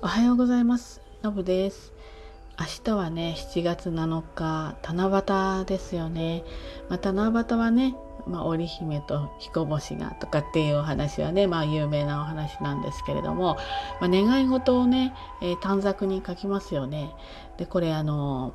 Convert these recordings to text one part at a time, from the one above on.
おはようございます。のぶです。明日はね7月7日七夕ですよね、まあ、七夕はね、まあ、織姫と彦星がとかっていうお話はね、まあ、有名なお話なんですけれども、まあ、願い事をね、えー、短冊に書きますよね。でこれあの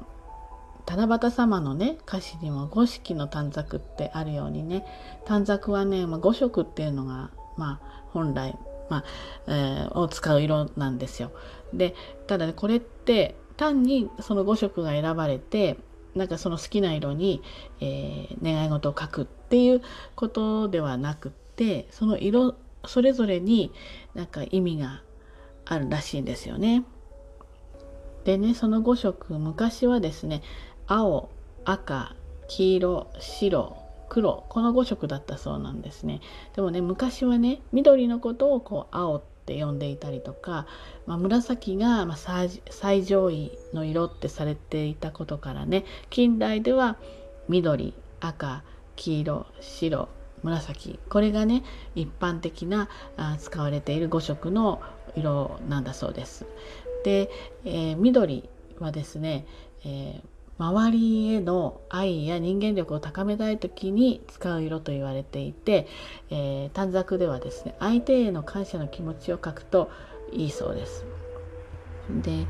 七夕様のね歌詞にも五色の短冊ってあるようにね。短冊はね、まあ、五色っていうのがまあ本来まあえー、を使う色なんですよ。でただねこれって単にその5色が選ばれてなんかその好きな色に、えー、願い事を書くっていうことではなくってその色それぞれになんか意味があるらしいんですよね。でねその5色昔はですね青赤黄色白黒この5色だったそうなんですねでもね昔はね緑のことをこう青って呼んでいたりとか、まあ、紫がま最上位の色ってされていたことからね近代では緑赤黄色白紫これがね一般的なあ使われている5色の色なんだそうです。で、えー、緑はですね、えー周りへの愛や人間力を高めたい時に使う色と言われていて、えー、短冊ではですね相手への感謝の気持ちを書くといいそうです。で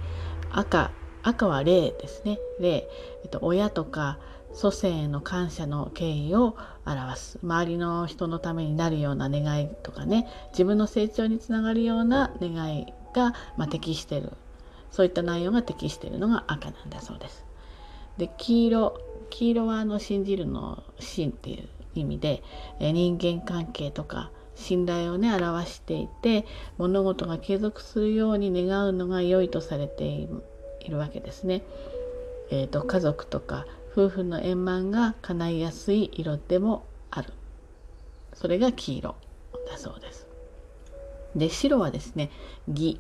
赤赤は霊ですね霊、えっと、親とか祖先への感謝の敬意を表す周りの人のためになるような願いとかね自分の成長につながるような願いが、まあ、適してるそういった内容が適しているのが赤なんだそうです。で黄色黄色はあの信じるの信っていう意味で、え人間関係とか信頼をね表していて物事が継続するように願うのが良いとされているわけですね。えーと、家族とか夫婦の円満が叶いやすい色でもあるそれが黄色だそうです。で白はですね義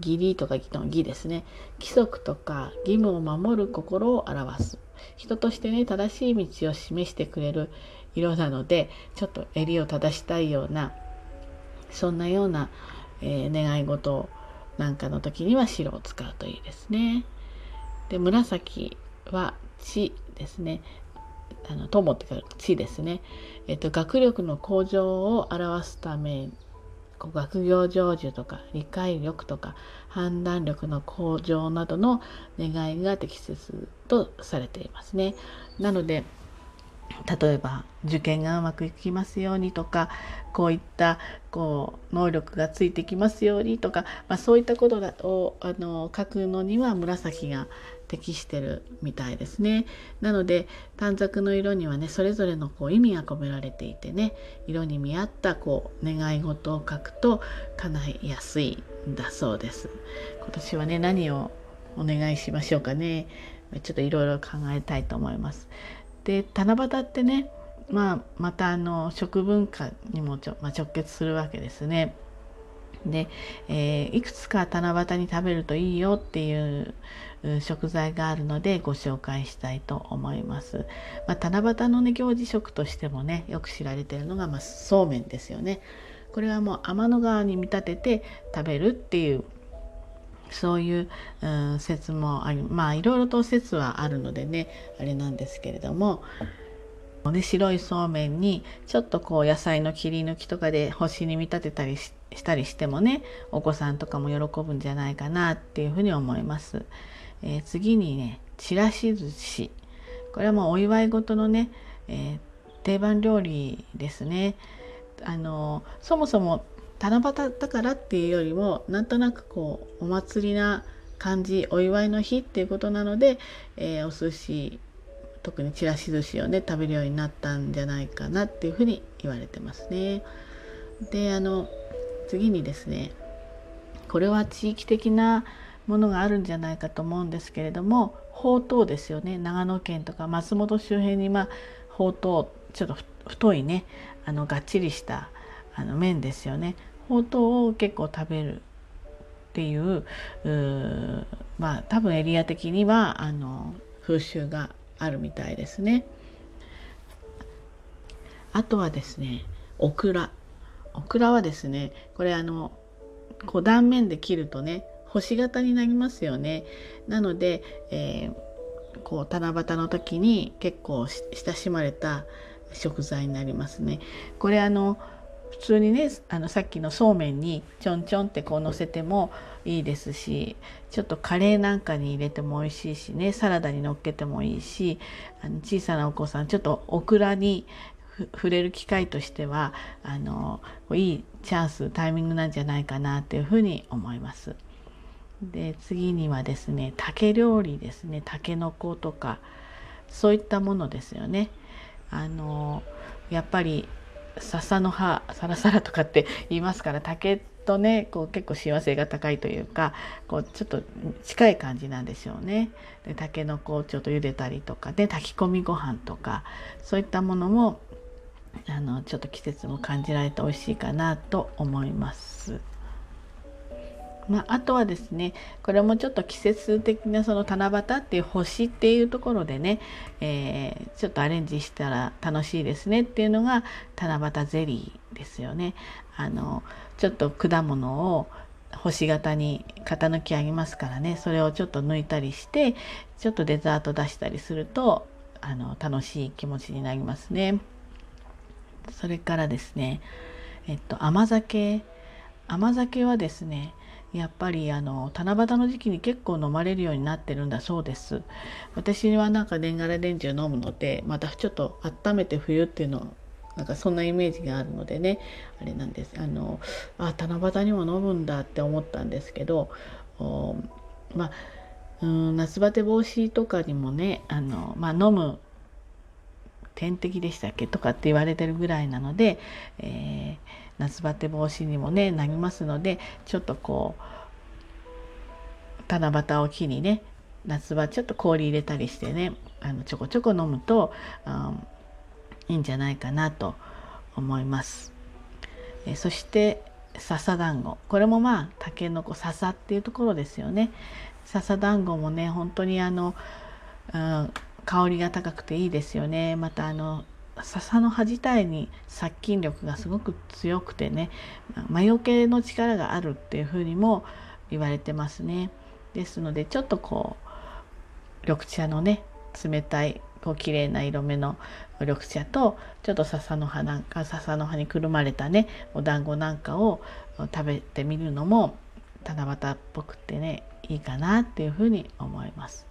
義理とか義の義ですね規則とか義務を守る心を表す人としてね正しい道を示してくれる色なのでちょっと襟を正したいようなそんなような、えー、願い事なんかの時には白を使うといいですね。で紫は地ですね。あの友って書く地ですね。えっと学力の向上を表すため学業成就とか理解力とか判断力の向上などの願いが適切とされていますね。なので例えば受験がうまくいきますようにとかこういったこう能力がついてきますようにとか、まあ、そういったことをあの書くのには紫が適してるみたいですね。なので短冊の色にはねそれぞれのこう意味が込められていてね色に見合ったこう願い事を書くと叶いやすいんだそうです。今年はね何をお願いしましょうかね。ちょっといろいろ考えたいと思います。で七夕ってね、まあ、またあの食文化にもちょ、まあ、直結するわけですね。で、えー、いくつか七夕に食べるといいよっていう食材があるのでご紹介したいと思います。まあ、七夕のね行事食としてもねよく知られてるのが、まあ、そうめんですよね。これはもう天の川に見立てて食べるっていうそういう、うん、説もありまあいろいろと説はあるのでねあれなんですけれども、ね、白いそうめんにちょっとこう野菜の切り抜きとかで星に見立てたりしたりしてもねお子さんとかも喜ぶんじゃないかなっていうふうに思います。えー、次にねちらし寿司これはもうお祝い事のね、えー、定番料理ですね。あのそもそも七夕だからっていうよりもなんとなくこうお祭りな感じお祝いの日っていうことなので、えー、お寿司特にちらし寿司をね食べるようになったんじゃないかなっていうふうに言われてますね。であの次にですねこれは地域的なものがあるんじゃないかと思うんですけれどもほうとうですよね長野県とか松本周辺にまあほうとうちょっと太いねあのがっちりしたあの麺ですよねほうとうを結構食べるっていうまあ多分エリア的にはあの風習があるみたいですね。あとはですねオクラオクラはですねこれあのこう断面で切るとね星型になりますよね。なので、えー、こう七夕の時に結構親しまれた食材になりますね。これあの普通にねあのさっきのそうめんにちょんちょんってこうのせてもいいですしちょっとカレーなんかに入れても美味しいしねサラダにのっけてもいいしあの小さなお子さんちょっとオクラに触れる機会としてはあのいいチャンスタイミングなんじゃないかなっていうふうに思います。で次にはですね竹料理ですねたけのことかそういったものですよね。あのやっぱり笹の葉サラサラとかって言いますから竹とねこう結構幸せが高いというかこうちょっと近い感じなんでしょうね。で竹の子をちょっと茹でたりとかで炊き込みご飯とかそういったものもあのちょっと季節も感じられて美味しいかなと思います。まあ、あとはですねこれもちょっと季節的なその七夕っていう星っていうところでね、えー、ちょっとアレンジしたら楽しいですねっていうのが七夕ゼリーですよね。あのちょっと果物を星型に型抜きありますからねそれをちょっと抜いたりしてちょっとデザート出したりするとあの楽しい気持ちになりますね。それからですねえっと甘酒甘酒はですねやっぱりあの七夕の時期に結構飲まれるようになってるんだそうです。私はなんか年がら年中飲むのでまたちょっと温めて冬っていうのなんかそんなイメージがあるのでねあれなんです。あのあ七夕にも飲むんだって思ったんですけどまあうん夏バテ防止とかにもねあの、まあ、飲む点滴でしたっけとかって言われてるぐらいなので、えー夏バテ防止にもねなりますのでちょっとこう七夕を機にね夏場ちょっと氷入れたりしてねあのちょこちょこ飲むと、うん、いいんじゃないかなと思います。えそして笹団子これもまあたけのこ笹っていうところですよね。笹団子もね本当にあの、うん、香りが高くていいですよね。またあの笹の葉自体に殺菌力がすごく強くてね魔除けの力があるっていうふうにも言われてますね。ですのでちょっとこう緑茶のね冷たいこう綺麗な色目の緑茶とちょっと笹の葉なんか笹の葉にくるまれたねお団子なんかを食べてみるのも七夕っぽくてねいいかなっていうふうに思います。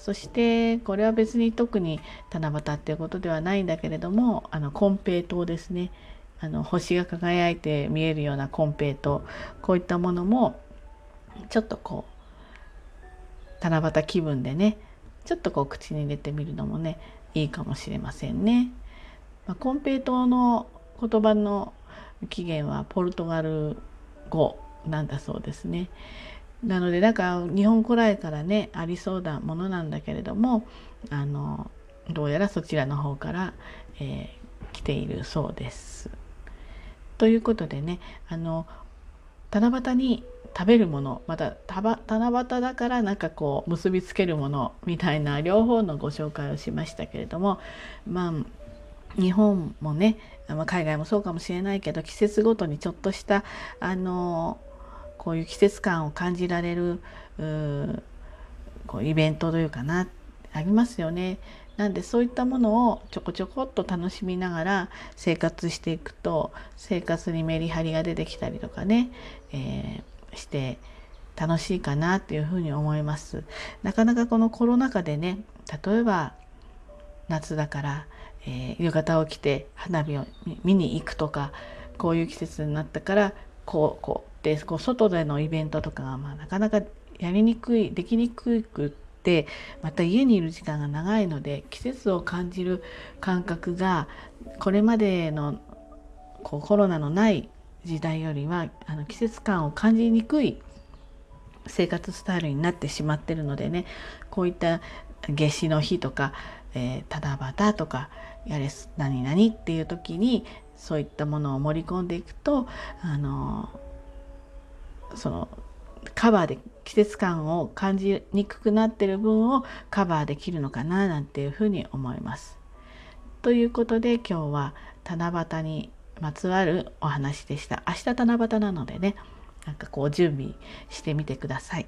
そしてこれは別に特に七夕っていうことではないんだけれどもあの金平糖ですねあの星が輝いて見えるような金平糖こういったものもちょっとこう七夕気分でねちょっとこう口に入れてみるのもねいいかもしれませんね。まあ、金平糖の言葉の起源はポルトガル語なんだそうですね。なのでなんか日本古来からねありそうなものなんだけれどもあのどうやらそちらの方から、えー、来ているそうです。ということでねあの七夕に食べるものまた七夕だからなんかこう結びつけるものみたいな両方のご紹介をしましたけれどもまあ日本もね海外もそうかもしれないけど季節ごとにちょっとしたあのこういう季節感を感じられるこうイベントというかなありますよね。なんでそういったものをちょこちょこっと楽しみながら生活していくと生活にメリハリが出てきたりとかね、えー、して楽しいかなっていうふうに思います。なかなかこのコロナ禍でね例えば夏だから、えー、浴衣を着て花火を見に行くとかこういう季節になったからこうこうってこう外でのイベントとかがまあなかなかやりにくいできにくくってまた家にいる時間が長いので季節を感じる感覚がこれまでのこうコロナのない時代よりはあの季節感を感じにくい生活スタイルになってしまってるのでねこういった夏至の日とか、えー、七夕とかやれ何々っていう時にそういったものを盛り込んでいくとあのそのカバーで季節感を感じにくくなってる分をカバーできるのかななんていうふうに思います。ということで今日は七夕にまつわるお話でした。明日七夕なのでねなんかこう準備してみてください。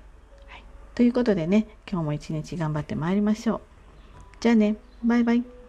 はい、ということでね今日も一日頑張ってまいりましょう。じゃあねバイバイ。